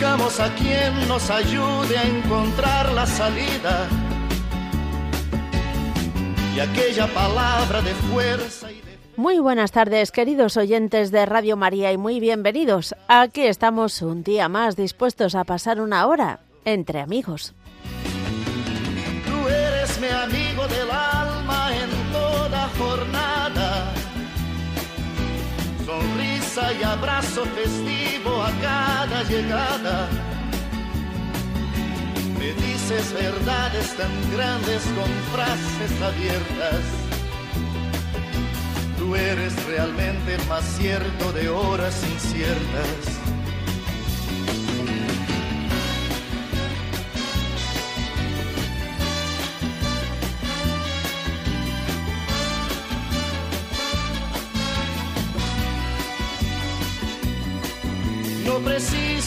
Buscamos a quien nos ayude a encontrar la salida. Y aquella palabra de fuerza y de... Muy buenas tardes, queridos oyentes de Radio María, y muy bienvenidos. Aquí estamos un día más dispuestos a pasar una hora entre amigos. Tú eres mi amigo del alma en toda jornada sonrisa y abrazo festivo llegada. Me dices verdades tan grandes con frases abiertas. Tú eres realmente más cierto de horas inciertas. No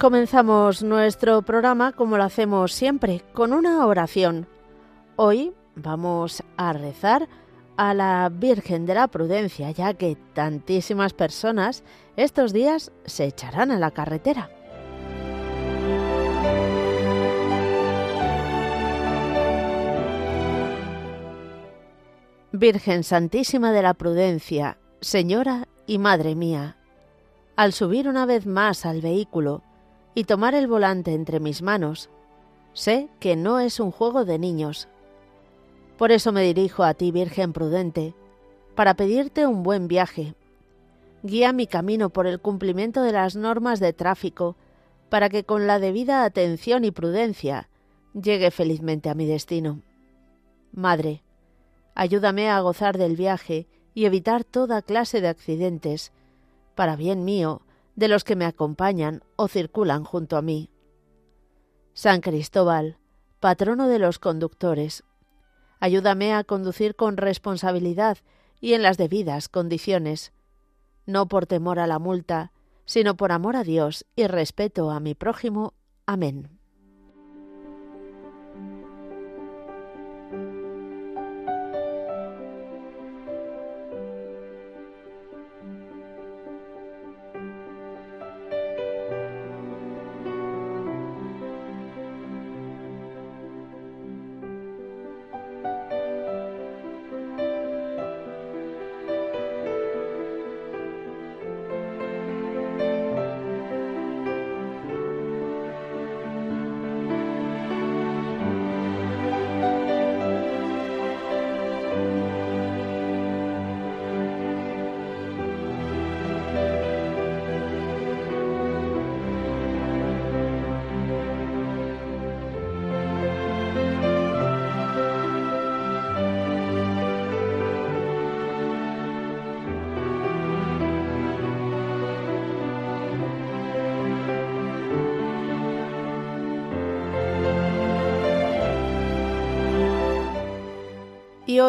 Comenzamos nuestro programa como lo hacemos siempre, con una oración. Hoy vamos a rezar a la Virgen de la Prudencia, ya que tantísimas personas estos días se echarán a la carretera. Virgen Santísima de la Prudencia, Señora y Madre mía, al subir una vez más al vehículo, y tomar el volante entre mis manos, sé que no es un juego de niños. Por eso me dirijo a ti, Virgen prudente, para pedirte un buen viaje. Guía mi camino por el cumplimiento de las normas de tráfico, para que con la debida atención y prudencia llegue felizmente a mi destino. Madre, ayúdame a gozar del viaje y evitar toda clase de accidentes, para bien mío de los que me acompañan o circulan junto a mí. San Cristóbal, patrono de los conductores, ayúdame a conducir con responsabilidad y en las debidas condiciones, no por temor a la multa, sino por amor a Dios y respeto a mi prójimo. Amén.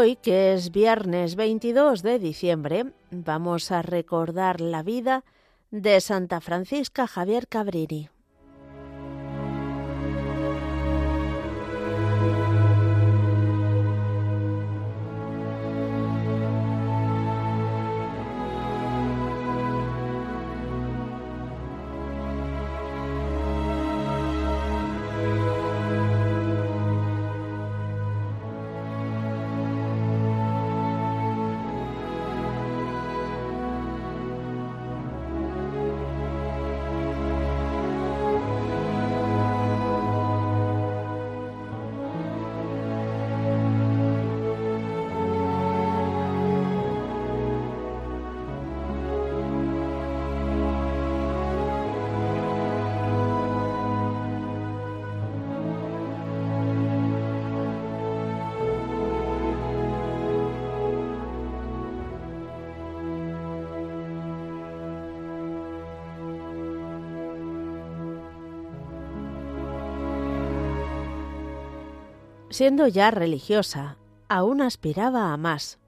Hoy, que es viernes 22 de diciembre, vamos a recordar la vida de Santa Francisca Javier Cabrini. Siendo ya religiosa, aún aspiraba a más.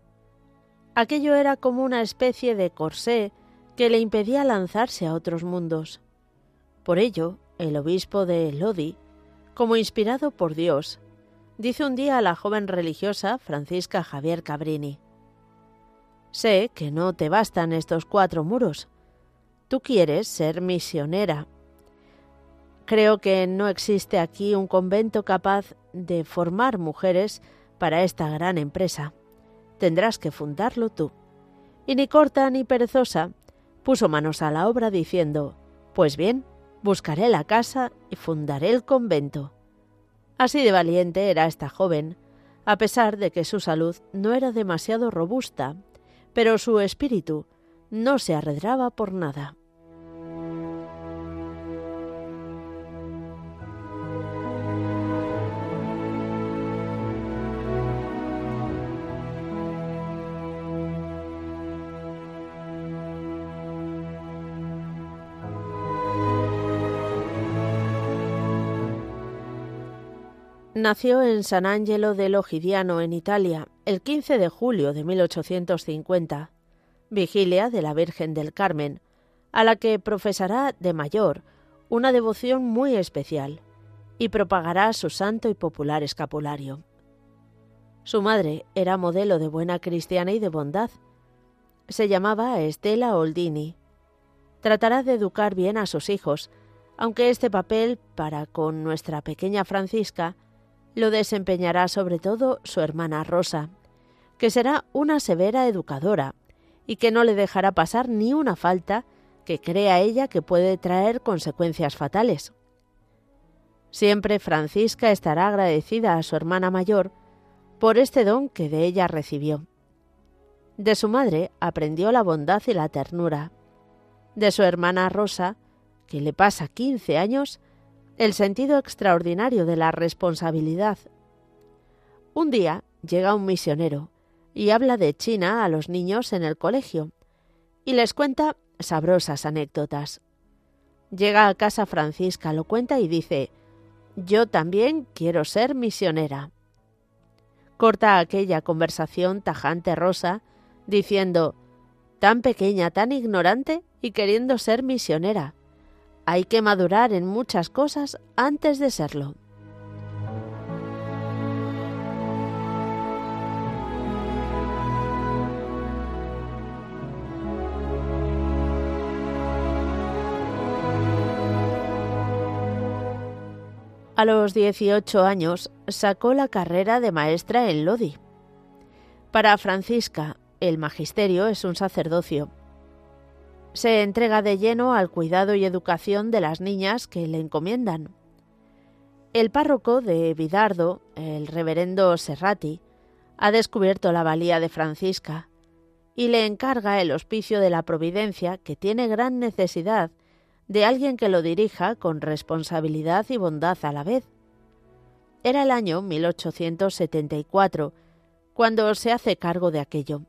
Aquello era como una especie de corsé que le impedía lanzarse a otros mundos. Por ello, el obispo de Lodi, como inspirado por Dios, dice un día a la joven religiosa Francisca Javier Cabrini, Sé que no te bastan estos cuatro muros. Tú quieres ser misionera Creo que no existe aquí un convento capaz de formar mujeres para esta gran empresa. Tendrás que fundarlo tú. Y ni corta ni perezosa puso manos a la obra diciendo, Pues bien, buscaré la casa y fundaré el convento. Así de valiente era esta joven, a pesar de que su salud no era demasiado robusta, pero su espíritu no se arredraba por nada. Nació en San Angelo del Ogidiano, en Italia, el 15 de julio de 1850, vigilia de la Virgen del Carmen, a la que profesará de mayor una devoción muy especial y propagará su santo y popular escapulario. Su madre era modelo de buena cristiana y de bondad. Se llamaba Estela Oldini. Tratará de educar bien a sus hijos, aunque este papel para con nuestra pequeña Francisca lo desempeñará sobre todo su hermana Rosa, que será una severa educadora y que no le dejará pasar ni una falta que crea ella que puede traer consecuencias fatales. Siempre Francisca estará agradecida a su hermana mayor por este don que de ella recibió. De su madre aprendió la bondad y la ternura. De su hermana Rosa, que le pasa quince años, el sentido extraordinario de la responsabilidad. Un día llega un misionero y habla de China a los niños en el colegio y les cuenta sabrosas anécdotas. Llega a casa Francisca, lo cuenta y dice, yo también quiero ser misionera. Corta aquella conversación tajante Rosa, diciendo, tan pequeña, tan ignorante y queriendo ser misionera. Hay que madurar en muchas cosas antes de serlo. A los 18 años sacó la carrera de maestra en Lodi. Para Francisca, el magisterio es un sacerdocio se entrega de lleno al cuidado y educación de las niñas que le encomiendan. El párroco de Vidardo, el reverendo Serrati, ha descubierto la valía de Francisca y le encarga el hospicio de la Providencia, que tiene gran necesidad de alguien que lo dirija con responsabilidad y bondad a la vez. Era el año 1874 cuando se hace cargo de aquello.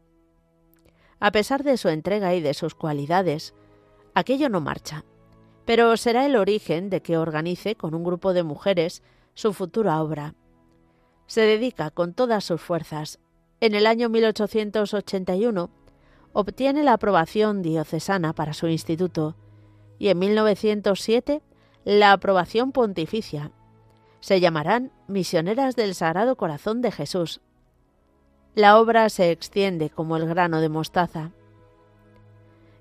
A pesar de su entrega y de sus cualidades, aquello no marcha, pero será el origen de que organice con un grupo de mujeres su futura obra. Se dedica con todas sus fuerzas En el año 1881 obtiene la aprobación diocesana para su instituto y en 1907 la aprobación pontificia. Se llamarán Misioneras del Sagrado Corazón de Jesús. La obra se extiende como el grano de mostaza.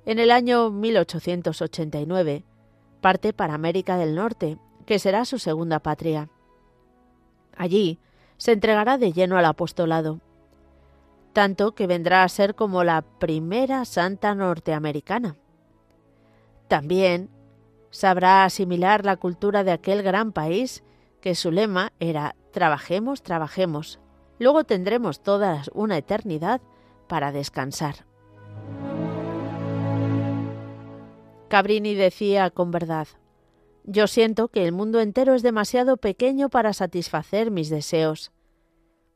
En el año 1889 parte para América del Norte, que será su segunda patria. Allí se entregará de lleno al apostolado, tanto que vendrá a ser como la primera santa norteamericana. También sabrá asimilar la cultura de aquel gran país que su lema era Trabajemos, trabajemos, luego tendremos toda una eternidad para descansar. Cabrini decía con verdad, yo siento que el mundo entero es demasiado pequeño para satisfacer mis deseos.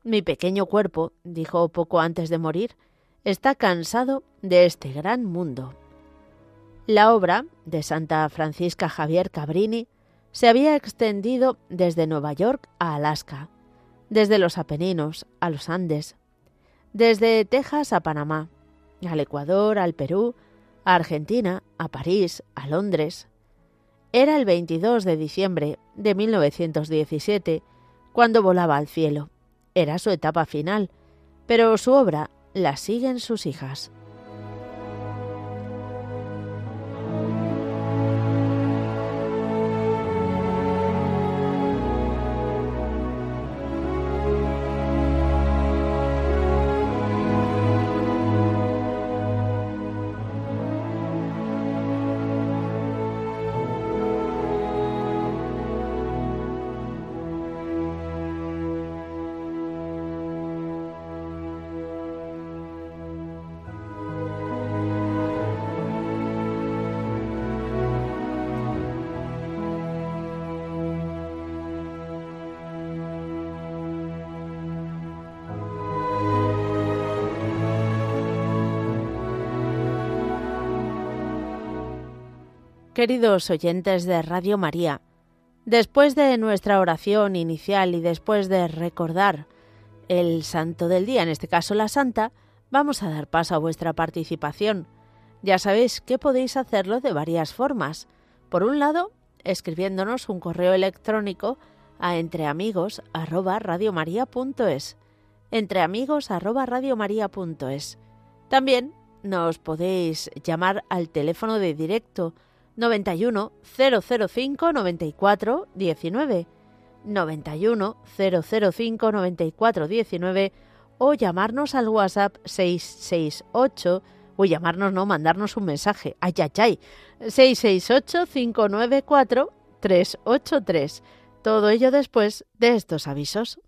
Mi pequeño cuerpo, dijo poco antes de morir, está cansado de este gran mundo. La obra de Santa Francisca Javier Cabrini se había extendido desde Nueva York a Alaska, desde los Apeninos a los Andes, desde Texas a Panamá, al Ecuador, al Perú, a Argentina, a París, a Londres. Era el 22 de diciembre de 1917 cuando volaba al cielo. Era su etapa final, pero su obra la siguen sus hijas. Queridos oyentes de Radio María, después de nuestra oración inicial y después de recordar el santo del día, en este caso la santa, vamos a dar paso a vuestra participación. Ya sabéis que podéis hacerlo de varias formas. Por un lado, escribiéndonos un correo electrónico a entreamigos@radiomaria.es. entreamigos@radiomaria.es. También nos podéis llamar al teléfono de directo 91 005 94 19 91 005 94 19 o llamarnos al WhatsApp 668 o llamarnos no, mandarnos un mensaje, ay, ay, ay, 668 594 383. Todo ello después de estos avisos.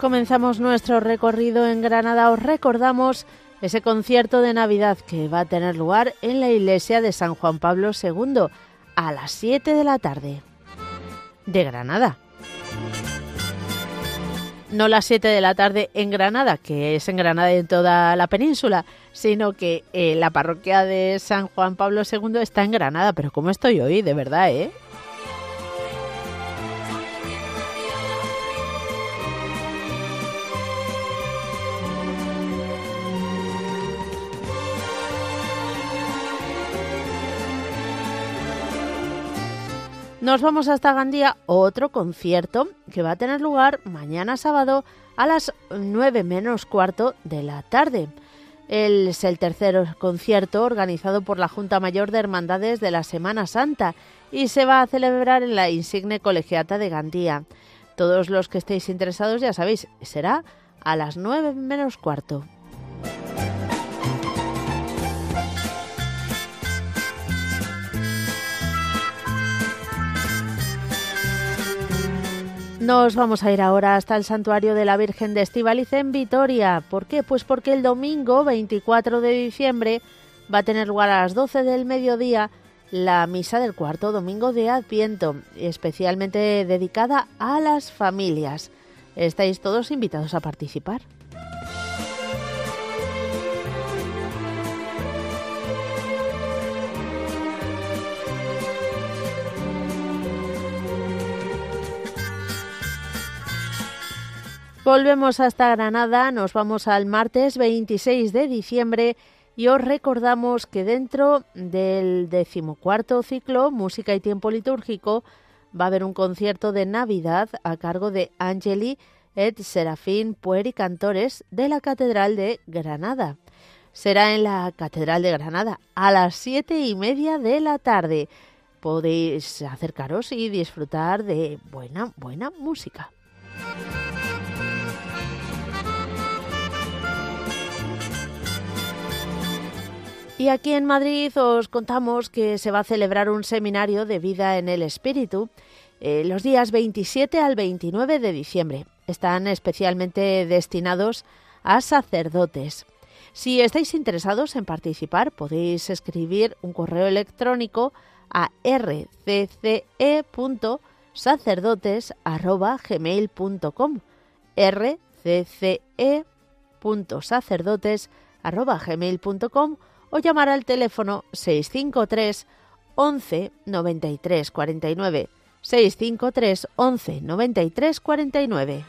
Comenzamos nuestro recorrido en Granada, os recordamos ese concierto de Navidad que va a tener lugar en la iglesia de San Juan Pablo II a las 7 de la tarde. De Granada. No las 7 de la tarde en Granada, que es en Granada y en toda la península, sino que eh, la parroquia de San Juan Pablo II está en Granada. Pero ¿cómo estoy hoy? De verdad, ¿eh? Nos vamos hasta Gandía, otro concierto que va a tener lugar mañana sábado a las 9 menos cuarto de la tarde. Es el tercer concierto organizado por la Junta Mayor de Hermandades de la Semana Santa y se va a celebrar en la insigne colegiata de Gandía. Todos los que estéis interesados ya sabéis, será a las 9 menos cuarto. Nos vamos a ir ahora hasta el santuario de la Virgen de Estivaliz en Vitoria. ¿Por qué? Pues porque el domingo 24 de diciembre va a tener lugar a las 12 del mediodía la misa del cuarto domingo de Adviento, especialmente dedicada a las familias. Estáis todos invitados a participar. Volvemos hasta Granada, nos vamos al martes 26 de diciembre y os recordamos que dentro del decimocuarto ciclo Música y Tiempo Litúrgico va a haber un concierto de Navidad a cargo de Angeli et Serafín Pueri Cantores de la Catedral de Granada. Será en la Catedral de Granada a las siete y media de la tarde. Podéis acercaros y disfrutar de buena, buena música. Y aquí en Madrid os contamos que se va a celebrar un seminario de vida en el espíritu eh, los días 27 al 29 de diciembre. Están especialmente destinados a sacerdotes. Si estáis interesados en participar, podéis escribir un correo electrónico a rcce.sacerdotes.gmail.com rcce.sacerdotes.gmail.com o llamar al teléfono 653 11 93 49 653 11 93 49.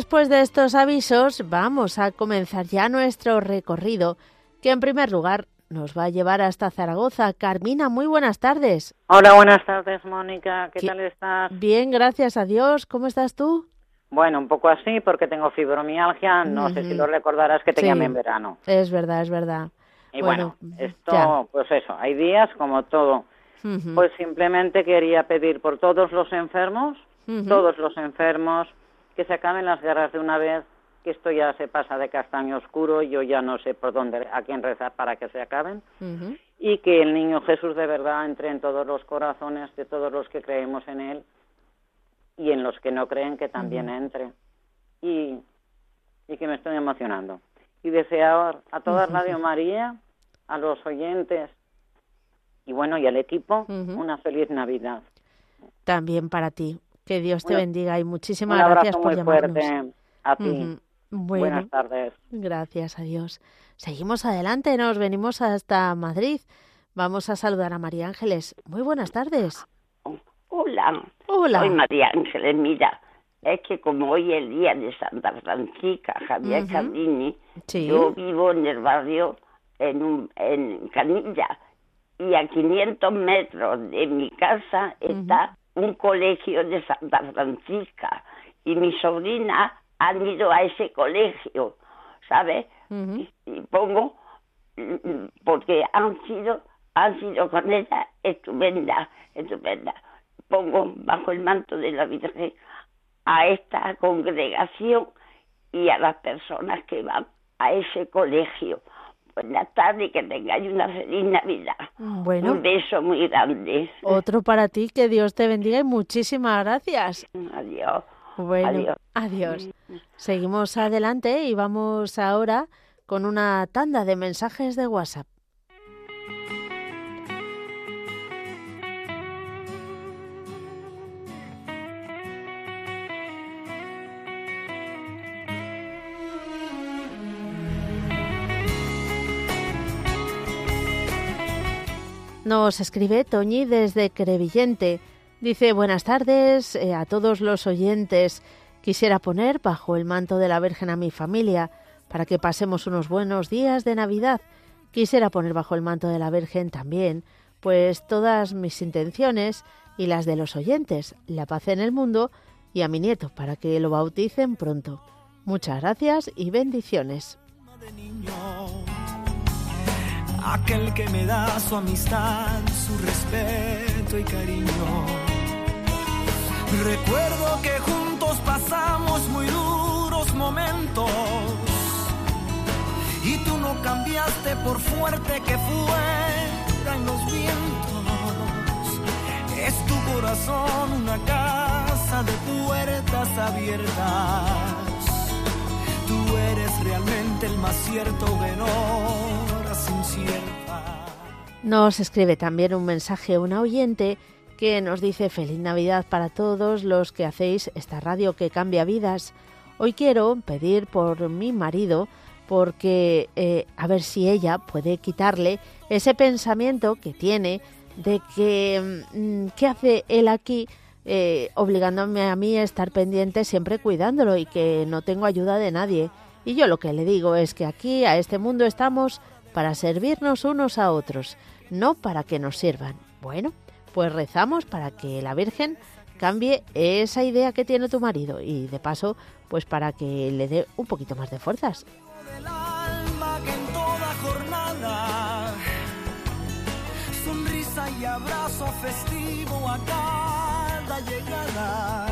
Después de estos avisos vamos a comenzar ya nuestro recorrido, que en primer lugar nos va a llevar hasta Zaragoza. Carmina, muy buenas tardes. Hola, buenas tardes, Mónica. ¿Qué, tal estás? Bien, gracias a Dios. ¿Cómo estás tú? Bueno, un poco así porque tengo fibromialgia. No sé si lo recordarás que te llamé en verano. Es verdad, es verdad. Y bueno, esto, pues eso, hay días como todo. Pues simplemente quería pedir por todos los enfermos, todos los enfermos, que se acaben las guerras de una vez, que esto ya se pasa de castaño oscuro, yo ya no sé por dónde, a quién rezar para que se acaben, y que el niño Jesús de verdad entre en todos los corazones de todos los que creemos en él y en los que no creen que también entre. Y, y que me estoy emocionando. Y desear a toda Radio María, a los oyentes y bueno, y al equipo, una feliz Navidad. También para ti. Que Dios te bendiga y muchísimas gracias por muy llamarnos. fuerte a ti. Buenas tardes. Gracias a Dios. Seguimos adelante, nos venimos hasta Madrid. Vamos a saludar a María Ángeles. Muy buenas tardes. Hola. Hola. Soy María Ángeles. Mira, es que como hoy es el día de Santa Francisca Javier Cardini, yo vivo en el barrio en, un, en Canilla y a 500 metros de mi casa está un colegio de Santa Francisca y mi sobrina han ido a ese colegio, ¿sabes? y, pongo porque han sido han sido con ella estupenda, estupenda. pongo bajo el manto de la Virgen a esta congregación y a las personas que van a ese colegio. Buenas tardes, que tengáis una feliz Navidad. Bueno. Un beso muy grande. Otro para ti, que Dios te bendiga y muchísimas gracias. Adiós. Bueno, adiós. adiós. Seguimos adelante y vamos ahora con una tanda de mensajes de WhatsApp. Nos escribe Toñi desde Crevillente. Dice, buenas tardes eh, a todos los oyentes. Quisiera poner bajo el manto de la Virgen a mi familia para que pasemos unos buenos días de Navidad. Quisiera poner bajo el manto de la Virgen también, pues todas mis intenciones y las de los oyentes, la paz en el mundo y a mi nieto para que lo bauticen pronto. Muchas gracias y bendiciones aquel que me da su amistad, su respeto y cariño. Recuerdo que juntos pasamos muy duros momentos y tú no cambiaste por fuerte que en los vientos. Es tu corazón una casa de puertas abiertas. Tú eres realmente el más cierto venor nos escribe también un mensaje una oyente que nos dice feliz Navidad para todos los que hacéis esta radio que cambia vidas. Hoy quiero pedir por mi marido porque eh, a ver si ella puede quitarle ese pensamiento que tiene de que mm, qué hace él aquí eh, obligándome a mí a estar pendiente siempre cuidándolo y que no tengo ayuda de nadie. Y yo lo que le digo es que aquí a este mundo estamos para servirnos unos a otros, no para que nos sirvan. Bueno, pues rezamos para que la Virgen cambie esa idea que tiene tu marido y de paso, pues para que le dé un poquito más de fuerzas. Y abrazo festivo a cada llegada.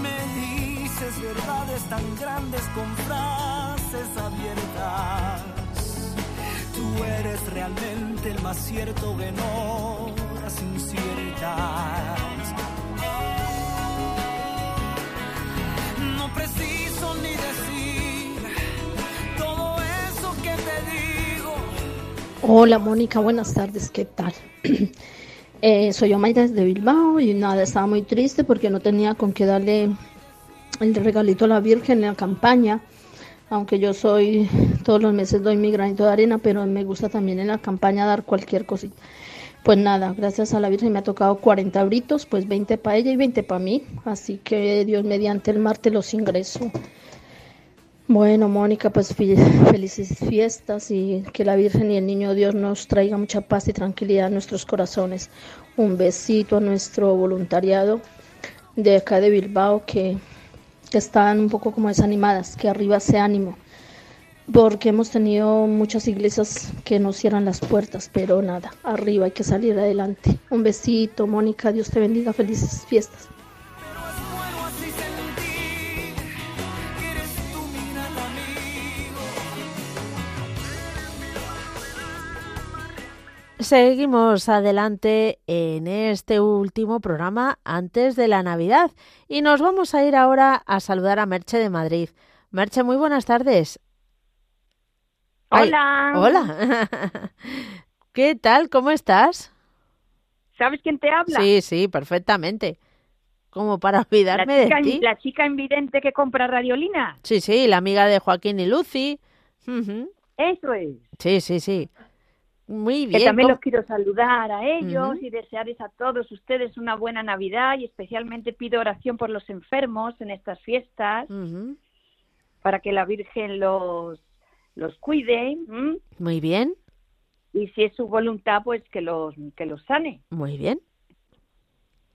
Me dices verdades tan grandes con frases abiertas Tú eres realmente el más cierto que no las inciertas. No preciso ni decir todo eso que te digo. Hola Mónica, buenas tardes, ¿qué tal? Eh, soy Omaira de Bilbao y nada, estaba muy triste porque no tenía con qué darle el regalito a la Virgen en la campaña aunque yo soy, todos los meses doy mi granito de arena, pero me gusta también en la campaña dar cualquier cosita. Pues nada, gracias a la Virgen me ha tocado 40 euritos, pues 20 para ella y 20 para mí, así que Dios mediante el martes los ingreso. Bueno, Mónica, pues felices fiestas y que la Virgen y el Niño Dios nos traiga mucha paz y tranquilidad a nuestros corazones. Un besito a nuestro voluntariado de acá de Bilbao que están un poco como desanimadas, que arriba se ánimo, porque hemos tenido muchas iglesias que nos cierran las puertas, pero nada, arriba hay que salir adelante. Un besito, Mónica, Dios te bendiga, felices fiestas. Seguimos adelante en este último programa antes de la Navidad y nos vamos a ir ahora a saludar a Merche de Madrid. Merche, muy buenas tardes. Hola. hola. ¿Qué tal? ¿Cómo estás? ¿Sabes quién te habla? Sí, sí, perfectamente. Como para olvidarme de ti. La chica invidente que compra radiolina. Sí, sí, la amiga de Joaquín y Lucy. Eso es. Sí, sí, sí. Muy bien. Que también los quiero saludar a ellos y desearles a todos ustedes una buena Navidad y especialmente pido oración por los enfermos en estas fiestas para que la Virgen los, los cuide. Muy bien. Y si es su voluntad, pues que los, que los sane. Muy bien.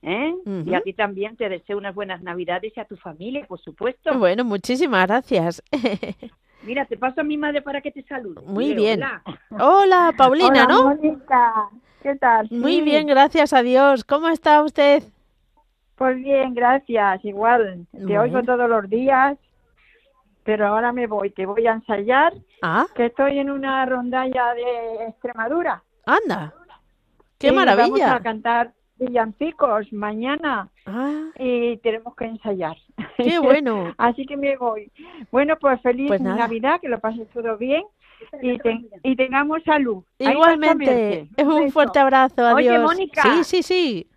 ¿Eh? Y a ti también te deseo unas buenas Navidades y a tu familia, por supuesto. Bueno, muchísimas gracias. Mira, te paso a mi madre para que te salude. Muy bien. Hola, Paulina, Hola, ¿no? Mónica. ¿Qué tal? Muy bien, gracias a Dios. ¿Cómo está usted? Pues bien, gracias. Igual, te oigo todos los días, pero ahora me voy, que voy a ensayar. Ah. Que estoy en una rondalla de Extremadura. Anda. ¡Qué maravilla! Vamos a cantar villancicos mañana ah. y tenemos que ensayar. ¡Qué bueno! Así que me voy. Bueno, pues feliz pues Navidad, que lo pases todo bien y, y tengamos salud. Igualmente, un fuerte abrazo, adiós. Oye, Mónica. Sí, sí, sí.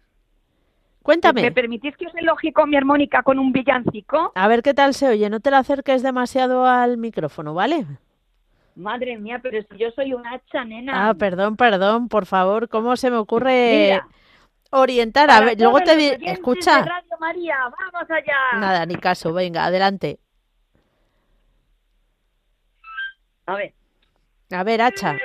Cuéntame. ¿Me permitís que os elogie con mi armónica con un villancico? A ver qué tal se oye. No te la acerques demasiado al micrófono, ¿vale? Madre mía, pero si yo soy una hacha, nena. Ah, perdón, perdón, por favor. ¿Cómo se me ocurre orientar? A ver, luego te escucha. Radio María, vamos allá. Nada, ni caso. Venga, adelante. A ver. A ver, hacha.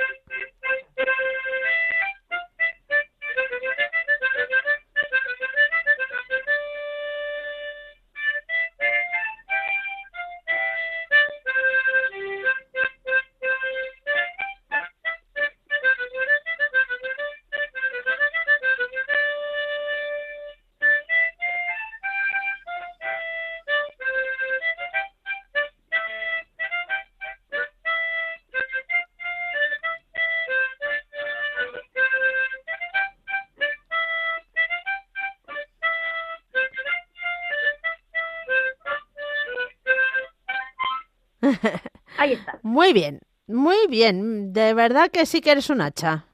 Ahí está. Muy bien, muy bien. De verdad que sí que eres un hacha.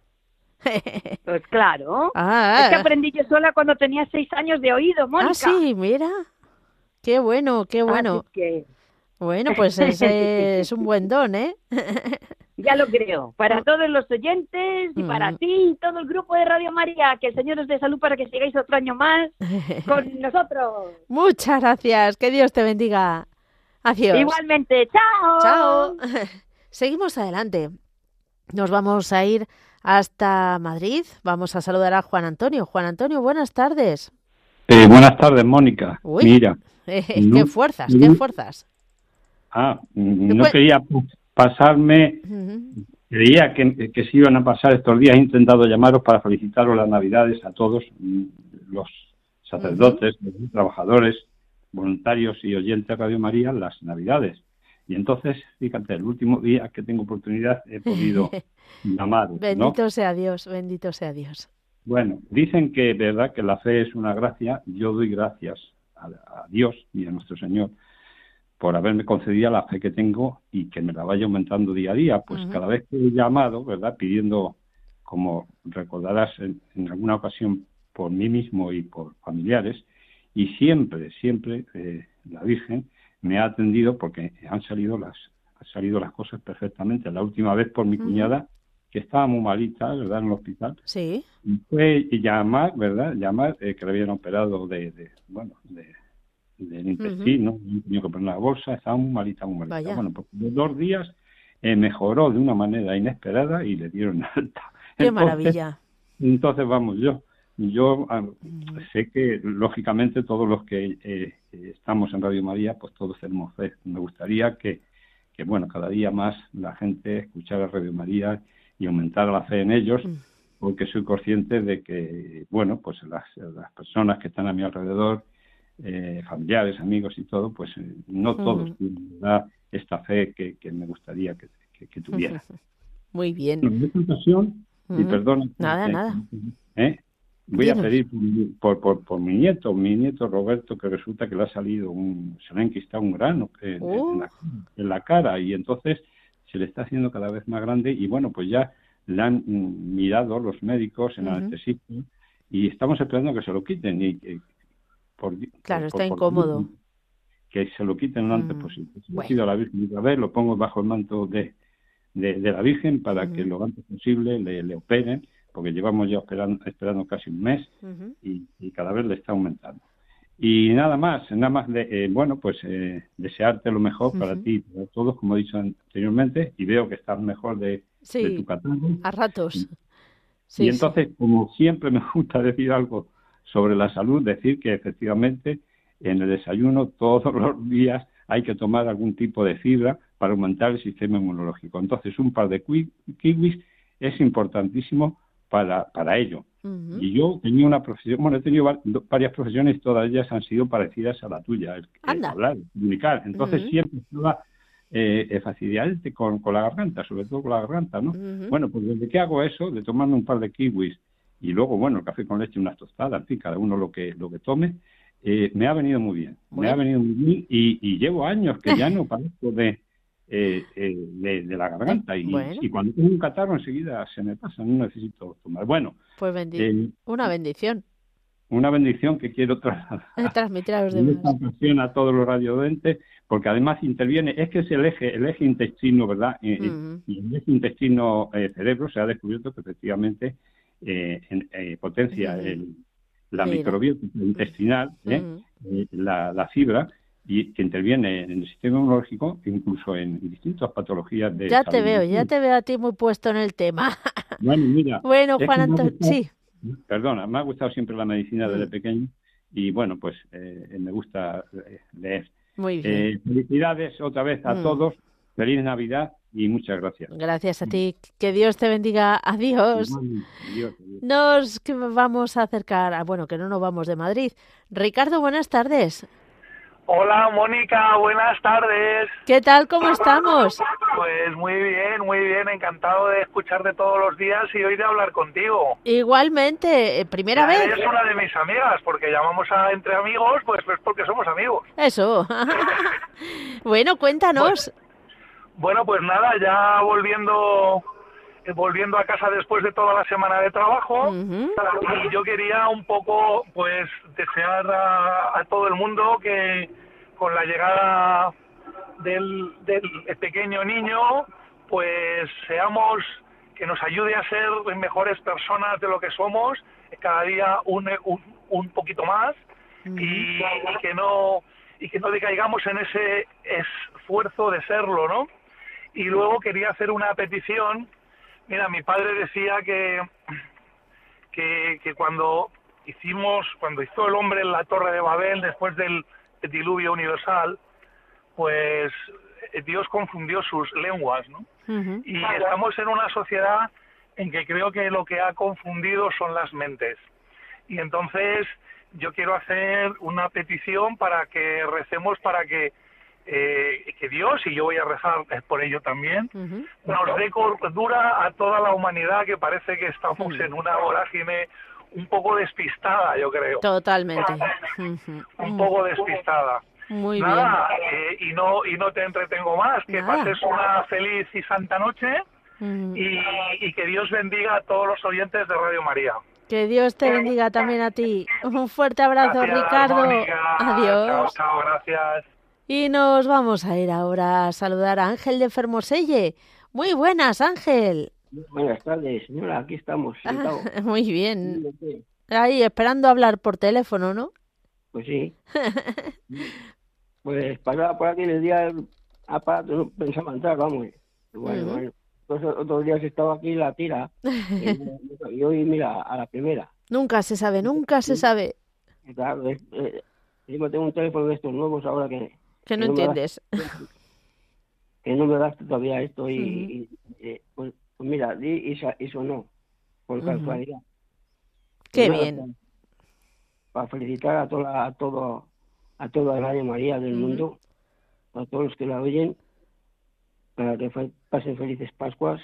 Pues claro. Ah, es que aprendí yo sola cuando tenía seis años de oído, Mónica. Ah, sí, mira. Qué bueno, qué bueno. Bueno, pues ese es un buen don, ¿eh? Ya lo creo. Para todos los oyentes y para mm. ti y todo el grupo de Radio María, que el Señor os dé salud para que sigáis otro año más con nosotros. Muchas gracias. Que Dios te bendiga. Adiós. Igualmente, chao. Chao. Seguimos adelante. Nos vamos a ir hasta Madrid. Vamos a saludar a Juan Antonio. Juan Antonio, buenas tardes. Eh, buenas tardes, Mónica. Mira. qué fuerzas, qué fuerzas. Ah, no quería pasarme. Creía que, que se iban a pasar estos días. He intentado llamaros para felicitaros las Navidades a todos mm, los sacerdotes, los trabajadores, voluntarios y oyentes de Radio María las Navidades. Y entonces, fíjate, el último día que tengo oportunidad he podido llamar. Bendito sea Dios, bendito sea Dios. Bueno, dicen que verdad que la fe es una gracia. Yo doy gracias a, Dios y a nuestro Señor por haberme concedido la fe que tengo y que me la vaya aumentando día a día. Pues cada vez que he llamado, ¿verdad? Pidiendo, como recordarás en alguna ocasión, por mí mismo y por familiares, y siempre, siempre eh, la Virgen me ha atendido porque han salido las han salido las cosas perfectamente. La última vez por mi cuñada que estaba muy malita, ¿verdad? En el hospital. Sí. Y fue llamar, ¿verdad? Llamar eh, que le habían operado de, de bueno, de, del intestino, tenía que poner la bolsa, estaba muy malita, muy malita. Bueno, pues dos días eh, mejoró de una manera inesperada y le dieron alta. ¡Qué maravilla! Entonces, vamos, yo yo ah, sé que, lógicamente, todos los que eh, estamos en Radio María, pues todos tenemos fe. Me gustaría que, que, bueno, cada día más la gente escuchara Radio María y aumentara la fe en ellos, mm. porque soy consciente de que, bueno, pues las, las personas que están a mi alrededor, eh, familiares, amigos y todo, pues eh, no todos tienen esta fe que, que, me gustaría que, que, tuviera. Muy bien. y perdón. Nada, nada. ¿eh? Voy a pedir por, por, por, mi nieto, mi nieto Roberto, que resulta que le ha salido un, se le ha enquistado un grano en, la, en, la, cara y entonces se le está haciendo cada vez más grande y bueno, pues ya le han mm, mirado los médicos en uh y estamos esperando que se lo quiten y por, claro, está incómodo. Que se lo quiten lo antes mm, posible. Bueno. a la Virgen otra vez, lo pongo bajo el manto de, de, la Virgen para que lo antes posible le, le operen porque llevamos ya esperando, esperando casi un mes y, cada vez le está aumentando. Y nada más, nada más de, eh, bueno, pues eh, desearte lo mejor para ti y para todos, como he dicho anteriormente, y veo que estás mejor de, tu catálogo. A ratos. y entonces, como siempre me gusta decir algo sobre la salud, decir que efectivamente en el desayuno todos los días hay que tomar algún tipo de fibra para aumentar el sistema inmunológico. Entonces, un par de kiwis es importantísimo para, para ello. Y yo tenía una profesión, bueno, he tenido varias profesiones, todas ellas han sido parecidas a la tuya, el, hablar, comunicar. Entonces siempre estaba eh, facilidades con, con, la garganta, sobre todo con la garganta, ¿no? Bueno, pues desde que hago eso, de tomarme un par de kiwis y luego, bueno, el café con leche, unas tostadas, en fin, cada uno lo que, lo que tome, eh, me ha venido muy bien. Me ha venido muy bien y, y llevo años que ya no padezco de, eh, eh, de, la garganta. Y, y, cuando tengo un catarro enseguida se me pasa, no necesito tomar. Bueno, pues eh, una bendición. Una bendición que quiero transmitir a los demás. a todos los radiodentes, porque además interviene, es que es el eje, el eje intestino, ¿verdad? Y el eje intestino-cerebro se ha descubierto que efectivamente potencia la microbiota intestinal, la, la fibra, y que interviene en el sistema inmunológico, incluso en distintas patologías de. Ya te veo, ya te veo a ti muy puesto en el tema. Bueno, mira. bueno, Juan Antonio, sí. Perdona, me ha gustado siempre la medicina desde mm. pequeño y bueno, pues eh, me gusta eh, leer. Muy bien. Eh, felicidades otra vez a mm. todos. Feliz Navidad y muchas gracias. Gracias a ti. Que Dios te bendiga. Adiós. Nos vamos a acercar, a, bueno, que no nos vamos de Madrid. Ricardo, buenas tardes. Hola Mónica, buenas tardes. ¿Qué tal? ¿Cómo estamos? Pues muy bien, muy bien, encantado de escucharte todos los días y hoy de hablar contigo. Igualmente, eh, primera vez. Eres una de mis amigas, porque llamamos a entre amigos, pues, pues porque somos amigos. Eso. bueno, cuéntanos. bueno, pues nada, ya volviendo volviendo a casa después de toda la semana de trabajo y yo quería un poco pues desear a, todo el mundo que con la llegada del, pequeño niño pues seamos que nos ayude a ser mejores personas de lo que somos cada día un, un, poquito más y, y, que no y que no decaigamos en ese esfuerzo de serlo no y luego quería hacer una petición Mira, mi padre decía que, que, cuando hicimos, cuando hizo el hombre en la torre de Babel después del diluvio universal, pues eh, Dios confundió sus lenguas, ¿no? Y estamos en una sociedad en que creo que lo que ha confundido son las mentes. Y entonces yo quiero hacer una petición para que recemos para que eh, que Dios, y yo voy a rezar por ello también, nos dé cordura a toda la humanidad que parece que estamos en una vorágine un poco despistada, yo creo. Totalmente. un poco despistada. Muy Nada, eh, y no y no te entretengo más, que pases una feliz y santa noche y, que Dios bendiga a todos los oyentes de Radio María. Que Dios te bendiga también a ti. Un fuerte abrazo, Ricardo. Adiós. chao, gracias. Y nos vamos a ir ahora a saludar a Ángel de Fermoselle. Muy buenas, Ángel. Buenas tardes, señora, aquí estamos. muy bien. Ahí, esperando hablar por teléfono, ¿no? Pues sí. pues pasaba por aquí el día aparato, no pensaba entrar, vamos. Bueno, bueno. otros días estaba aquí la tira. y, hoy, mira, a la primera. Nunca se sabe, nunca se sabe. Claro, eh, yo tengo un teléfono de estos nuevos ahora que que no, entiendes. que no me das todavía esto y, eh, pues, pues, mira, y, eso no, por casualidad. Qué bien. Para, felicitar a toda a todo a toda la Radio María del mundo, a todos los que la oyen, para que pasen felices Pascuas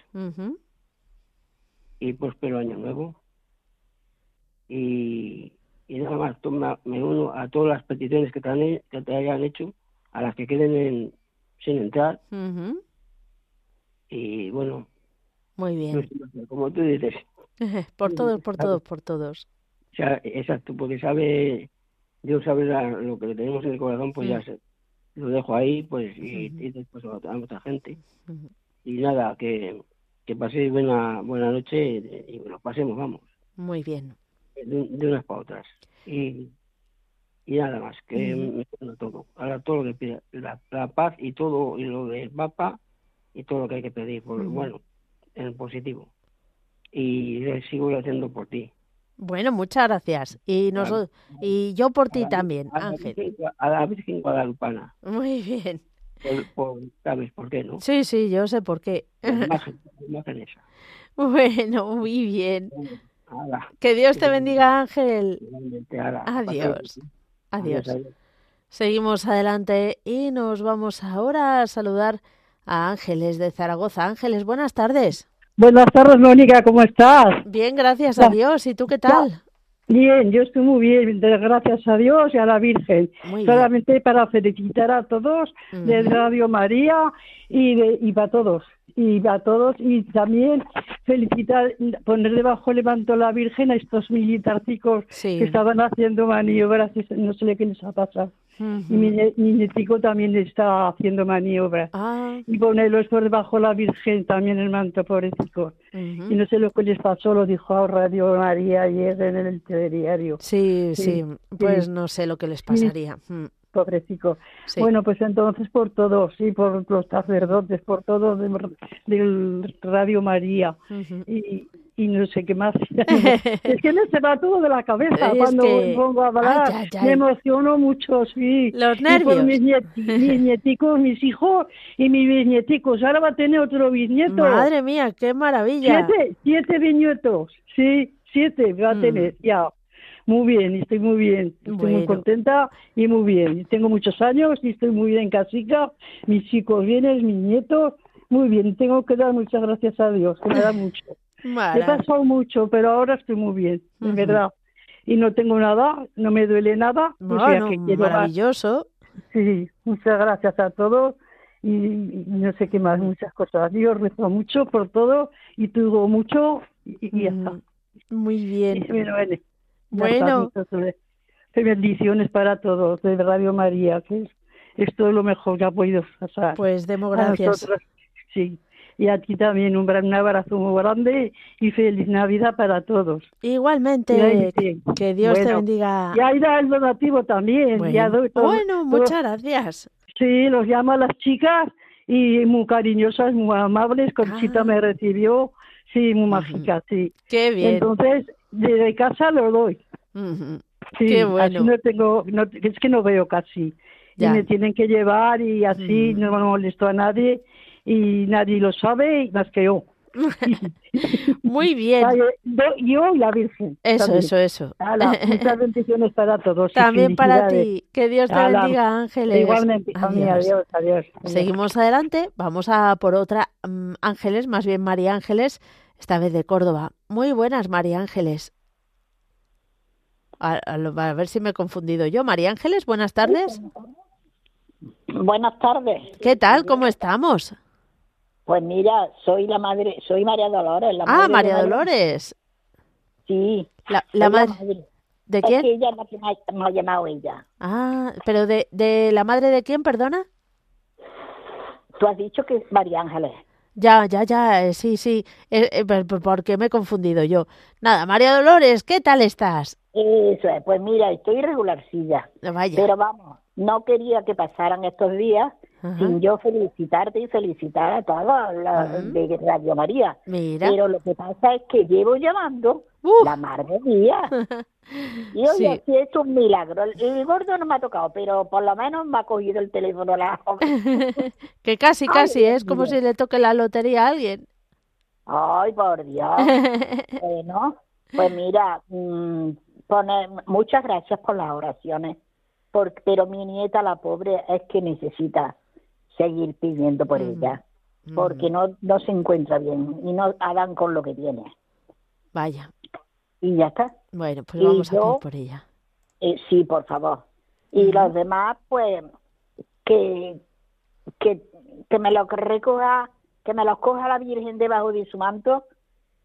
y próspero año nuevo. Y, y nada más, me, uno a todas las peticiones que te, que te hayan hecho a las que queden sin entrar. Y bueno. Muy bien. Como tú dices. por todos, por todos, por todos. O sea, exacto, porque sabe, Dios sabe lo que tenemos en el corazón, pues ya se, lo dejo ahí, pues, y, después a otra gente. Y nada, que, que paséis buena, buena noche y, nos pasemos, vamos. Muy bien. De, de unas para otras. Y y nada más, que me todo. Ahora todo lo que pide, la, paz y todo, y lo del Papa y todo lo que hay que pedir, por, bueno, en positivo. Y le sigo haciendo por ti. Bueno, muchas gracias. Y nosotros, y yo por ti también, Ángel. a la Virgen Guadalupana. Muy bien. ¿Sabes por qué, no? Sí, sí, yo sé por qué. La imagen, esa. Bueno, muy bien. Que Dios te bendiga, Ángel. Adiós. Adiós. Seguimos adelante y nos vamos ahora a saludar a Ángeles de Zaragoza. Ángeles, buenas tardes. Buenas tardes, Mónica, ¿cómo estás? Bien, gracias a Dios. ¿Y tú qué tal? Bien, yo estoy muy bien, gracias a Dios y a la Virgen. Solamente para felicitar a todos de Radio María y, de, y para todos y a todos y también felicitar, poner debajo levanto la Virgen a estos militarcicos que estaban haciendo maniobras, no sé qué les ha pasado. Y mi, nietico también está haciendo maniobras. Ah. Y ponerlo por debajo la Virgen también el manto pobrecito. Y no sé lo que les pasó, lo dijo a Radio María ayer en el telediario. Sí, sí, pues no sé lo que les pasaría Bueno, pues entonces por todos, sí, por los sacerdotes, por todo del, Radio María y, y no sé qué más. es que me se va todo de la cabeza cuando pongo a hablar. Me emociono mucho, sí. Los nervios. por mis, mis nieticos, mis hijos y mis bisnieticos. Ahora va a tener otro bisnieto. Madre mía, qué maravilla. Siete, siete bisnietos, sí, siete va a mm. tener, ya. Muy bien, estoy muy bien. Estoy muy contenta y muy bien. Tengo muchos años y estoy muy bien casica. Mis chicos vienen, mis nietos. Muy bien. Tengo que dar muchas gracias a Dios, que me da mucho. He pasado mucho, pero ahora estoy muy bien, de verdad. Y no tengo nada, no me duele nada. Bueno, maravilloso. Sí, muchas gracias a todos y, no sé qué más, muchas cosas. Dios rezo mucho por todo y tuvo mucho y, ya está. Muy bien. Bueno. Bendiciones para todos de Radio María, que es, todo lo mejor que ha podido pasar. Pues demos gracias. Sí. Y aquí también un, un abrazo muy grande y feliz Navidad para todos. Igualmente, que Dios te bendiga. Y ahí da el donativo también. Bueno, muchas gracias. Sí, los llamo a las chicas y muy cariñosas, muy amables. Conchita ah. me recibió, sí, muy mágica, sí. Qué bien. Entonces, desde casa lo doy. Sí, Qué bueno. no tengo, no, es que no veo casi. Y me tienen que llevar y así no me molesto a nadie y nadie lo sabe más que yo. Muy bien. Yo y la Virgen. Eso, eso, eso. muchas bendiciones para todos. También para ti. Que Dios te bendiga, Ángeles. Igualmente, adiós. adiós, Seguimos adelante. Vamos a por otra mm, Ángeles, más bien María Ángeles, esta vez de Córdoba. Muy buenas, María Ángeles. A, ver si me he confundido yo. María Ángeles, buenas tardes. Buenas tardes. ¿Qué tal? ¿Cómo estamos? Pues mira, soy la madre, soy María Dolores. La ah, María Dolores. Sí. La, madre. ¿De quién? Que ella es la que me ha, llamado ella. Ah, pero de, de la madre de quién, perdona? Tú has dicho que es María Ángeles. Ya, ya, ya, eh, sí, sí. Eh, eh, ¿Por qué me he confundido yo? Nada, María Dolores, ¿qué tal estás? Eso es, pues mira, estoy regularcilla. Vaya. Pero vamos, no quería que pasaran estos días sin yo felicitarte y felicitar a todas las de Radio María. Mira. Pero lo que pasa es que llevo llamando la madre mía. Y hoy sí. así es un milagro. El, gordo no me ha tocado, pero por lo menos me ha cogido el teléfono la Que casi, casi es como si le toque la lotería a alguien. Ay, por Dios. bueno, pues mira, mm, pone, muchas gracias por las oraciones. pero mi nieta, la pobre, es que necesita seguir pidiendo por mm. ella. Porque mm. no, no se encuentra bien y no hagan con lo que tiene. Vaya y ya está. Bueno, pues vamos a ir por ella. Eh, sí, por favor. Y los demás, pues, que, que, que me los recoja, que me los coja la Virgen debajo de su manto,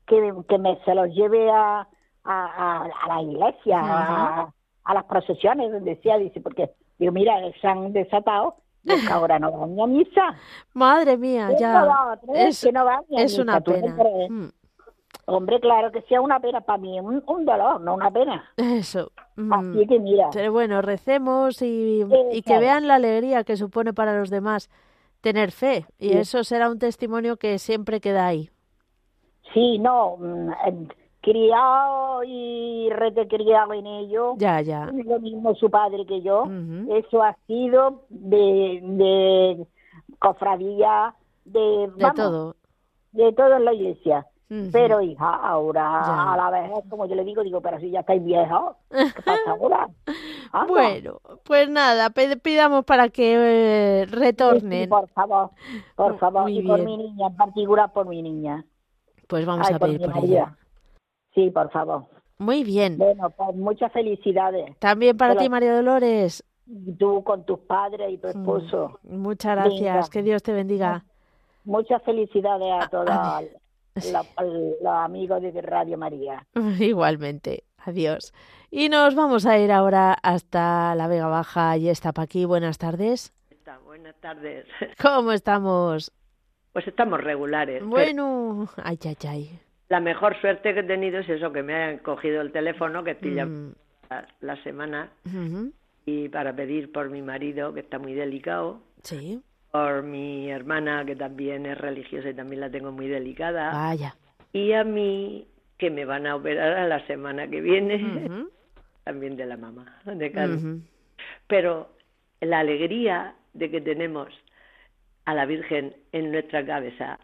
que, que me se los lleve a, a, a, la iglesia, a, a, las procesiones, donde sea, dice, porque, digo, mira, se han desatado que ahora no van a misa. Madre mía, ya. es, que no van es una pena. Hombre, claro que sea una pena para mí, un, dolor, no una pena. Eso. Mm. Así que mira. Pero bueno, recemos y, y que vean la alegría que supone para los demás tener fe. Y eso será un testimonio que siempre queda ahí. Sí, no, mm, criado y criado en ello. Ya, ya. Lo mismo su padre que yo. Eso ha sido de, de cofradía, de... De todo. De todo en la iglesia Pero hija, ahora a la vez, como yo le digo, digo, pero si ya estáis viejos, ¿qué pasa ahora? Bueno, pues nada, pidamos para que eh, retornen. por favor, por favor, y por mi niña, en particular por mi niña. Pues vamos a pedir por, ella. Sí, por favor. Muy bien. Bueno, pues muchas felicidades. También para ti, María Dolores. Tú con tus padres y tu mm, esposo. Muchas gracias, que Dios te bendiga. Muchas felicidades a todos los amigos de Radio María. Igualmente, adiós. Y nos vamos a ir ahora hasta la Vega Baja y está aquí. Buenas tardes. buenas tardes. ¿Cómo estamos? Pues estamos regulares. Bueno, ay, ay, ay. La mejor suerte que he tenido es eso, que me hayan cogido el teléfono, que estoy mm. la, semana, y para pedir por mi marido, que está muy delicado. Sí. Por mi hermana, que también es religiosa y también la tengo muy delicada. Vaya. Y a mí, que me van a operar a la semana que viene, también de la mamá, de Carlos. Pero la alegría de que tenemos a la Virgen en nuestra cabeza,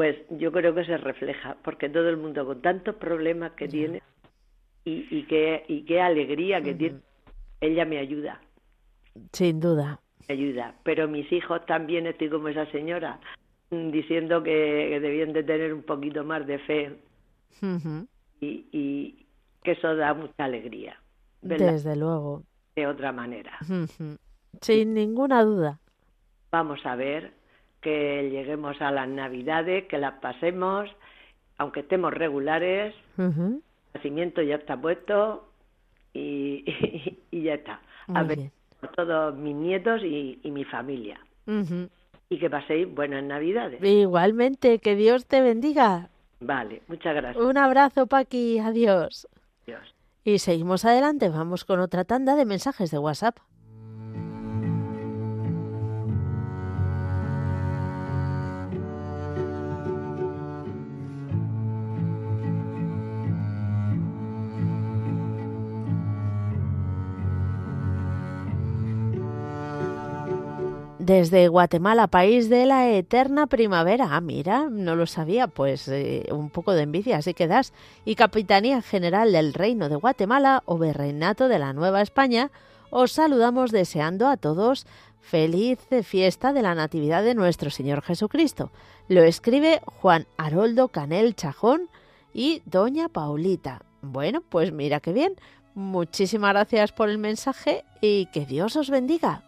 pues yo creo que se refleja, porque todo el mundo con tantos problemas que tiene y, y, qué, y qué alegría que tiene, ella me ayuda. Sin duda. Me ayuda, pero mis hijos también estoy como esa señora, diciendo que, debían de tener un poquito más de fe y, y, que eso da mucha alegría. Desde luego. De otra manera. Sin ninguna duda vamos a ver que lleguemos a las navidades, que las pasemos, aunque estemos regulares, el nacimiento ya está puesto y, y, ya está. a ver por todos mis nietos y, mi familia. Y que paséis buenas navidades. Igualmente, que Dios te bendiga. Vale, muchas gracias. Un abrazo, Paqui, adiós. Adiós. Y seguimos adelante, vamos con otra tanda de mensajes de WhatsApp. Desde Guatemala, país de la eterna primavera. Ah, mira, no lo sabía, pues eh, un poco de envidia, así que das. Y Capitanía General del Reino de Guatemala o Virreinato de la Nueva España, os saludamos deseando a todos feliz fiesta de la Natividad de nuestro Señor Jesucristo. Lo escribe Juan Haroldo Canel Chajón y Doña Paulita. Bueno, pues mira qué bien. Muchísimas gracias por el mensaje y que Dios os bendiga.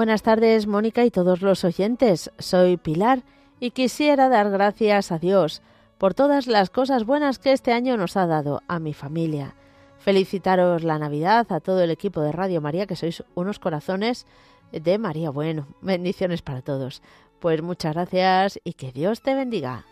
Buenas tardes, Mónica y todos los oyentes. Soy Pilar y quisiera dar gracias a Dios por todas las cosas buenas que este año nos ha dado a mi familia. Felicitaros la Navidad a todo el equipo de Radio María, que sois unos corazones de María Bueno. Bendiciones para todos. Pues muchas gracias y que Dios te bendiga.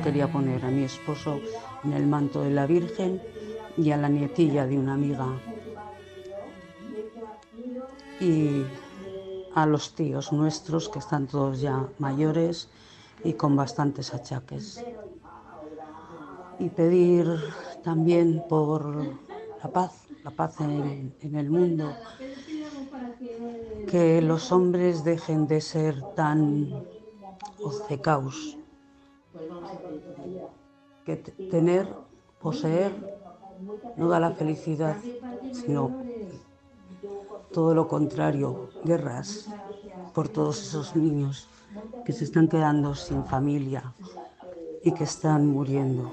Quería poner a mi esposo en el manto de la Virgen y a la nietilla de una amiga. Y a los tíos nuestros, que están todos ya mayores y con bastantes achaques. Y pedir también por la paz, la paz en, en el mundo, que los hombres dejen de ser tan obcecaos que tener, poseer, no da la felicidad, sino todo lo contrario, guerras por todos esos niños que se están quedando sin familia y que están muriendo.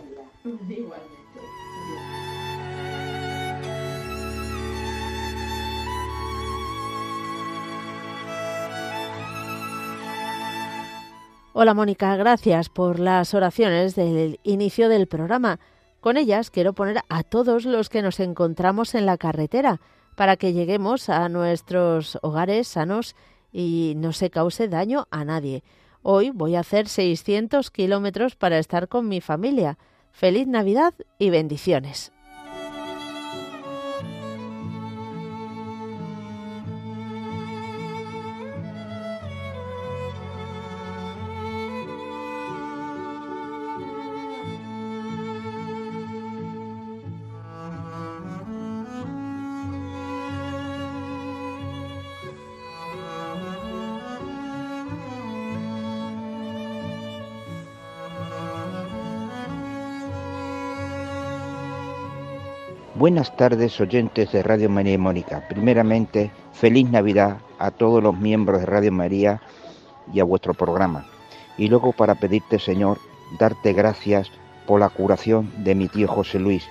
Hola Mónica, gracias por las oraciones del inicio del programa. Con ellas quiero poner a todos los que nos encontramos en la carretera para que lleguemos a nuestros hogares sanos y no se cause daño a nadie. Hoy voy a hacer 600 kilómetros para estar con mi familia. Feliz Navidad y bendiciones. Buenas tardes, oyentes de Radio María y Mónica. Primeramente, feliz Navidad a todos los miembros de Radio María y a vuestro programa. Y luego para pedirte, Señor, darte gracias por la curación de mi tío José Luis,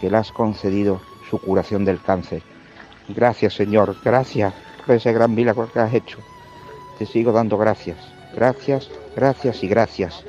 que le has concedido su curación del cáncer. Gracias, Señor, gracias por ese gran milagro que has hecho. Te sigo dando gracias. Gracias, gracias y gracias.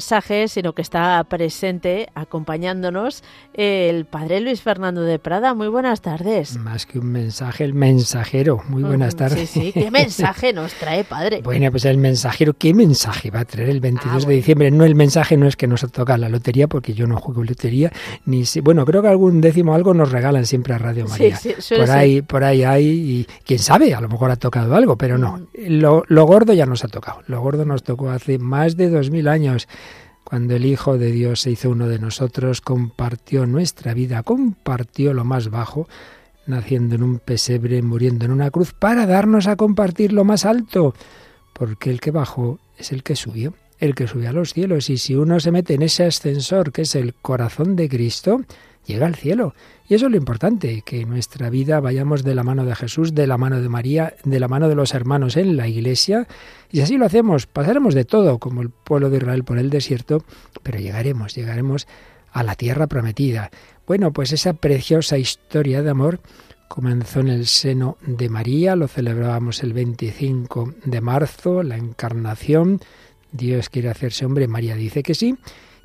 Mensaje, sino que está presente, acompañándonos, el padre Luis Fernando de Prada. Muy buenas tardes. Más que un mensaje, el mensajero. Muy buenas tardes. Sí, sí. ¿Qué mensaje nos trae, padre? Bueno, pues el mensajero, ¿qué mensaje va a traer el 22 ah, de diciembre? No, el mensaje no es que nos toca la lotería, porque yo no juego lotería, ni si, bueno, creo que algún décimo algo nos regalan siempre a Radio María. Sí, sí, por ahí, por ahí hay, y quién sabe, a lo mejor ha tocado algo, pero no. Mm. Lo, lo gordo ya nos ha tocado. Lo gordo nos tocó hace más de dos mil años, cuando el Hijo de Dios se hizo uno de nosotros, compartió nuestra vida, compartió lo más bajo, naciendo en un pesebre, muriendo en una cruz, para darnos a compartir lo más alto, porque el que bajó es el que subió, el que subió a los cielos, y si uno se mete en ese ascensor que es el corazón de Cristo, llega al cielo. Y eso es lo importante, que en nuestra vida vayamos de la mano de Jesús, de la mano de María, de la mano de los hermanos en la iglesia. Y si así lo hacemos, pasaremos de todo, como el pueblo de Israel por el desierto, pero llegaremos, llegaremos a la tierra prometida. Bueno, pues esa preciosa historia de amor comenzó en el seno de María, lo celebrábamos el 25 de marzo, la encarnación. Dios quiere hacerse hombre, María dice que sí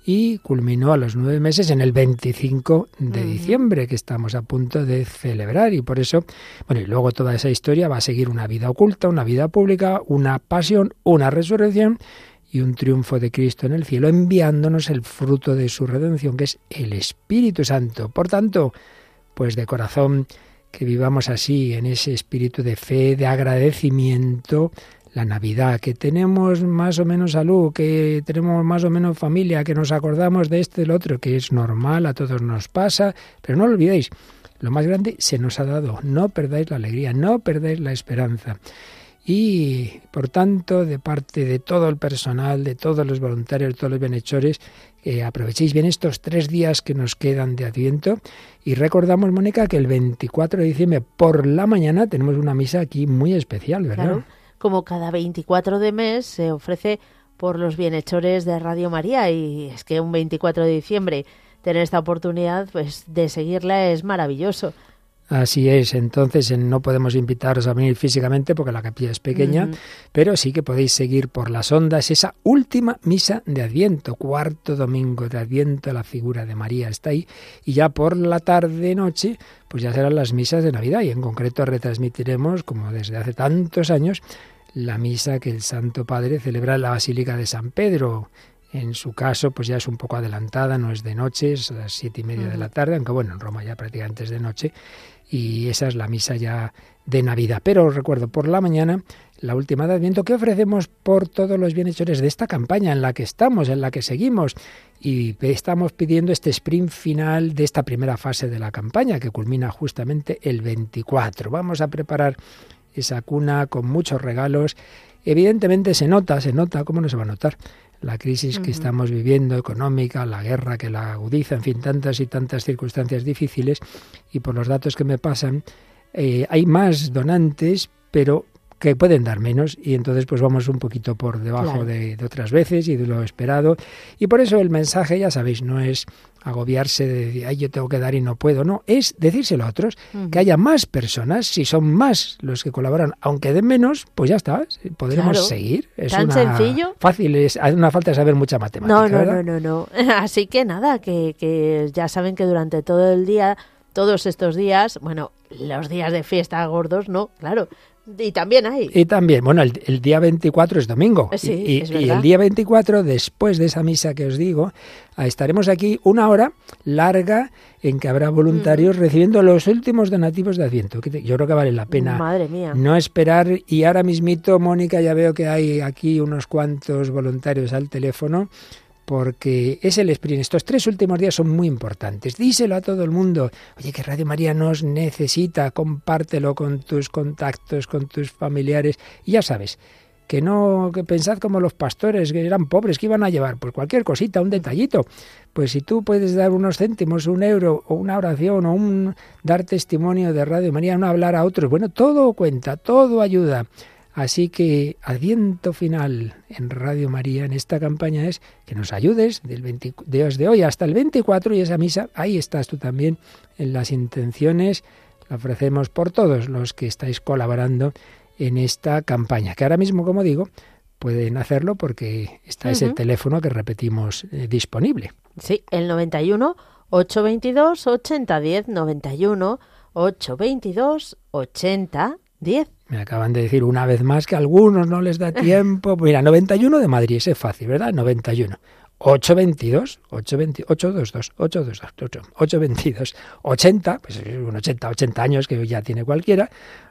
y culminó a los nueve meses en el 25 de diciembre, que estamos a punto de celebrar. Y por eso, bueno, y luego toda esa historia va a seguir una vida oculta, una vida pública, una pasión, una resurrección y un triunfo de Cristo en el cielo, enviándonos el fruto de su redención, que es el Espíritu Santo. Por tanto, pues de corazón, que vivamos así, en ese espíritu de fe, de agradecimiento, la Navidad, que tenemos más o menos salud, que tenemos más o menos familia, que nos acordamos de este del otro, que es normal, a todos nos pasa, pero no lo olvidéis, lo más grande se nos ha dado, no perdáis la alegría, no perdáis la esperanza. Y, por tanto, de parte de todo el personal, de todos los voluntarios, de todos los bienhechores, que aprovechéis bien estos tres días que nos quedan de Adviento. Y recordamos, Mónica, que el 24 de diciembre por la mañana tenemos una misa aquí muy especial, ¿verdad? Como cada 24 de mes se ofrece por los bienhechores de Radio María y es que un 24 de diciembre tener esta oportunidad pues de seguirla es maravilloso. Así es, entonces no podemos invitaros a venir físicamente porque la capilla es pequeña, pero sí que podéis seguir por las ondas esa última misa de Adviento, cuarto domingo de Adviento, la figura de María está ahí, y ya por la tarde noche, pues ya serán las misas de Navidad, y en concreto retransmitiremos, como desde hace tantos años, la misa que el Santo Padre celebra en la Basílica de San Pedro. En su caso, pues ya es un poco adelantada, no es de noche, es a las siete y media de la tarde, aunque bueno, en Roma ya prácticamente es de noche y esa es la misa ya de Navidad. Pero os recuerdo, por la mañana, la última de Adviento que ofrecemos por todos los bienhechores de esta campaña en la que estamos, en la que seguimos. Y estamos pidiendo este sprint final de esta primera fase de la campaña, que culmina justamente el 24. Vamos a preparar esa cuna con muchos regalos. Evidentemente se nota, se nota, ¿cómo no se va a notar? La crisis que estamos viviendo económica, la guerra que la agudiza, en fin, tantas y tantas circunstancias difíciles. Y por los datos que me pasan, eh, hay más donantes, pero que pueden dar menos y entonces pues vamos un poquito por debajo de, otras veces y de lo esperado. Y por eso el mensaje ya sabéis no es agobiarse de decir ay yo tengo que dar y no puedo no es decírselo a otros que haya más personas si son más los que colaboran aunque den menos pues ya está podremos seguir. Es tan sencillo. fácil es una falta de saber mucha matemática no no no no no. Así que nada que, que ya saben que durante todo el día todos estos días, bueno, los días de fiesta gordos, no, claro, y también hay. Y también, bueno, el, día 24 es domingo. Sí, y, es y, el día 24, después de esa misa que os digo, estaremos aquí una hora larga en que habrá voluntarios recibiendo los últimos donativos de Adviento. Yo creo que vale la pena Madre mía. no esperar. Y ahora mismito, Mónica, ya veo que hay aquí unos cuantos voluntarios al teléfono porque es el sprint. Estos tres últimos días son muy importantes. Díselo a todo el mundo. Oye, que Radio María nos necesita. Compártelo con tus contactos, con tus familiares. Y ya sabes, que no, que pensad como los pastores, que eran pobres, que iban a llevar, pues cualquier cosita, un detallito. Pues si tú puedes dar unos céntimos, un euro, o una oración, o un dar testimonio de Radio María, no hablar a otros, bueno, todo cuenta, todo ayuda. Así que Adviento final en Radio María en esta campaña es que nos ayudes del de hoy hasta el 24 y esa misa, ahí estás tú también en las intenciones, la ofrecemos por todos los que estáis colaborando en esta campaña, que ahora mismo, como digo, pueden hacerlo porque está ese teléfono que repetimos eh, disponible. Sí, el 91 822 8010 91 822 8010 me acaban de decir una vez más que a algunos no les da tiempo. Mira, 91 de Madrid, ese es fácil, ¿verdad? 91. 822, 822, 822, 822, 80, pues un 80, 80 años que ya tiene cualquiera,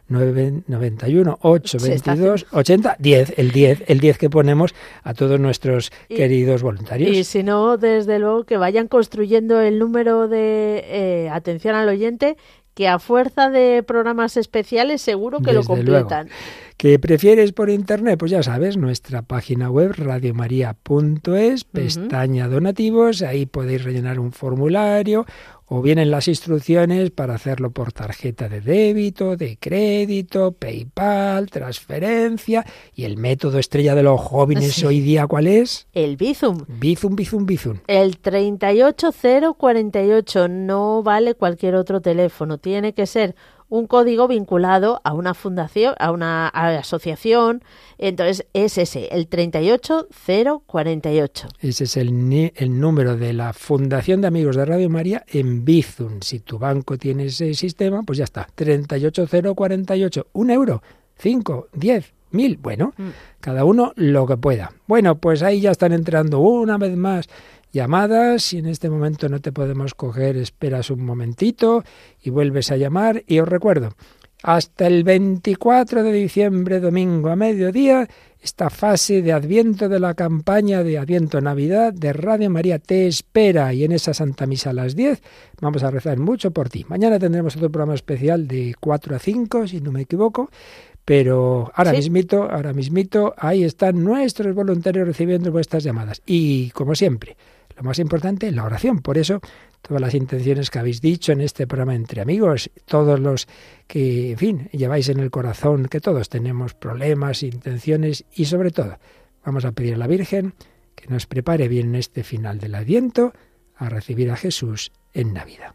9, 91, 822, 80, 10, el 10, el 10 que ponemos a todos nuestros queridos voluntarios. Y si no, desde luego que vayan construyendo el número de eh, atención al oyente que a fuerza de programas especiales seguro que lo completan. ¿Que prefieres por internet? Pues ya sabes, nuestra página web radiomaria.es, pestaña donativos, ahí podéis rellenar un formulario o vienen las instrucciones para hacerlo por tarjeta de débito, de crédito, PayPal, transferencia y el método estrella de los jóvenes hoy día ¿cuál es? El Bizum. Bizum, Bizum, Bizum. El 38048 no vale cualquier otro teléfono, tiene que ser un código vinculado a una fundación, a una asociación. Entonces es ese, el 38048. Ese es el, el número de la Fundación de Amigos de Radio María en Bizum. Si tu banco tiene ese sistema, pues ya está. 38048. Un euro. Cinco, diez, mil. Bueno, mm. cada uno lo que pueda. Bueno, pues ahí ya están entrando una vez más llamadas. Si en este momento no te podemos coger, esperas un momentito y vuelves a llamar. Y os recuerdo, hasta el 24 de diciembre, domingo a mediodía, esta fase de Adviento de la campaña de Adviento Navidad de Radio María te espera y en esa Santa Misa a las 10 vamos a rezar mucho por ti. Mañana tendremos otro programa especial de 4 a 5, si no me equivoco, pero ahora mismito, ahora mismito, ahí están nuestros voluntarios recibiendo vuestras llamadas. Y como siempre, lo más importante, la oración. Por eso, todas las intenciones que habéis dicho en este programa entre amigos, todos los que, en fin, lleváis en el corazón, que todos tenemos problemas, intenciones y sobre todo, vamos a pedir a la Virgen que nos prepare bien este final del Adviento a recibir a Jesús en Navidad.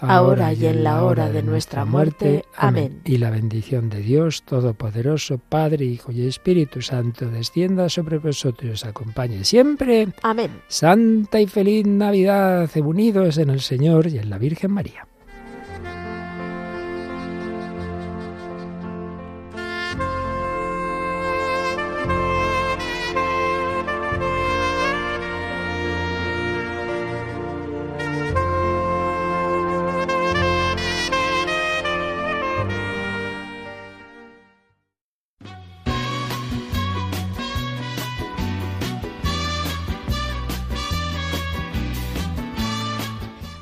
ahora y en la hora de nuestra muerte. Amén. Y la bendición de Dios Todopoderoso, Padre, Hijo y Espíritu Santo, descienda sobre vosotros y os acompañe siempre. Amén. Santa y feliz Navidad, unidos en el Señor y en la Virgen María.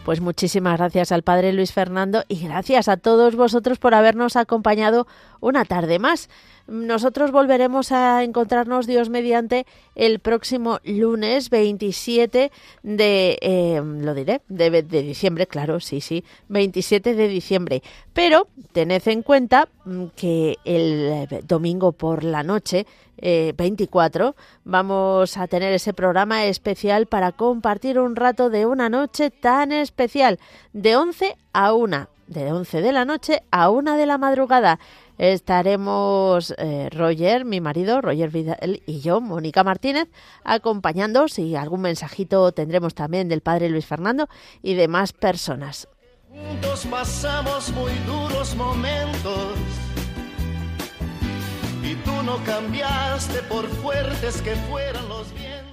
Pues muchísimas gracias al Padre Luis Fernando y gracias a todos vosotros por habernos acompañado una tarde más. Nosotros volveremos a encontrarnos, Dios mediante, el próximo lunes 27 de, eh, lo diré, de, diciembre, claro, sí, sí, 27 de diciembre. Pero tened en cuenta mm, que el eh, domingo por la noche, 24, eh, vamos a tener ese programa especial para compartir un rato de una noche tan especial, de 11 a 1, de 11 de la noche a 1 de la madrugada estaremos eh, Roger, mi marido, Roger Vidal y yo, Mónica Martínez, acompañando. Si algún mensajito tendremos también del padre Luis Fernando y demás personas. Juntos pasamos muy duros momentos y tú no cambiaste por fuertes que fueran los vientos.